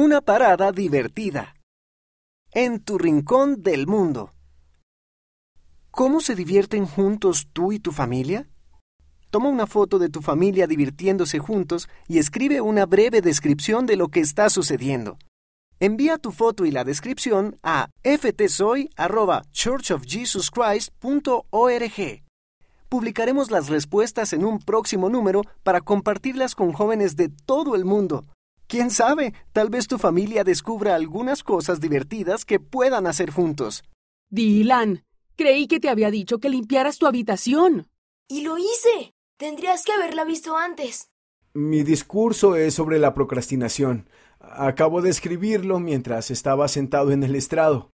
Una parada divertida. En tu rincón del mundo. ¿Cómo se divierten juntos tú y tu familia? Toma una foto de tu familia divirtiéndose juntos y escribe una breve descripción de lo que está sucediendo. Envía tu foto y la descripción a ftsoy.churchofjesuschrist.org. Publicaremos las respuestas en un próximo número para compartirlas con jóvenes de todo el mundo. ¿Quién sabe? Tal vez tu familia descubra algunas cosas divertidas que puedan hacer juntos. Dylan, creí que te había dicho que limpiaras tu habitación. Y lo hice. Tendrías que haberla visto antes. Mi discurso es sobre la procrastinación. Acabo de escribirlo mientras estaba sentado en el estrado.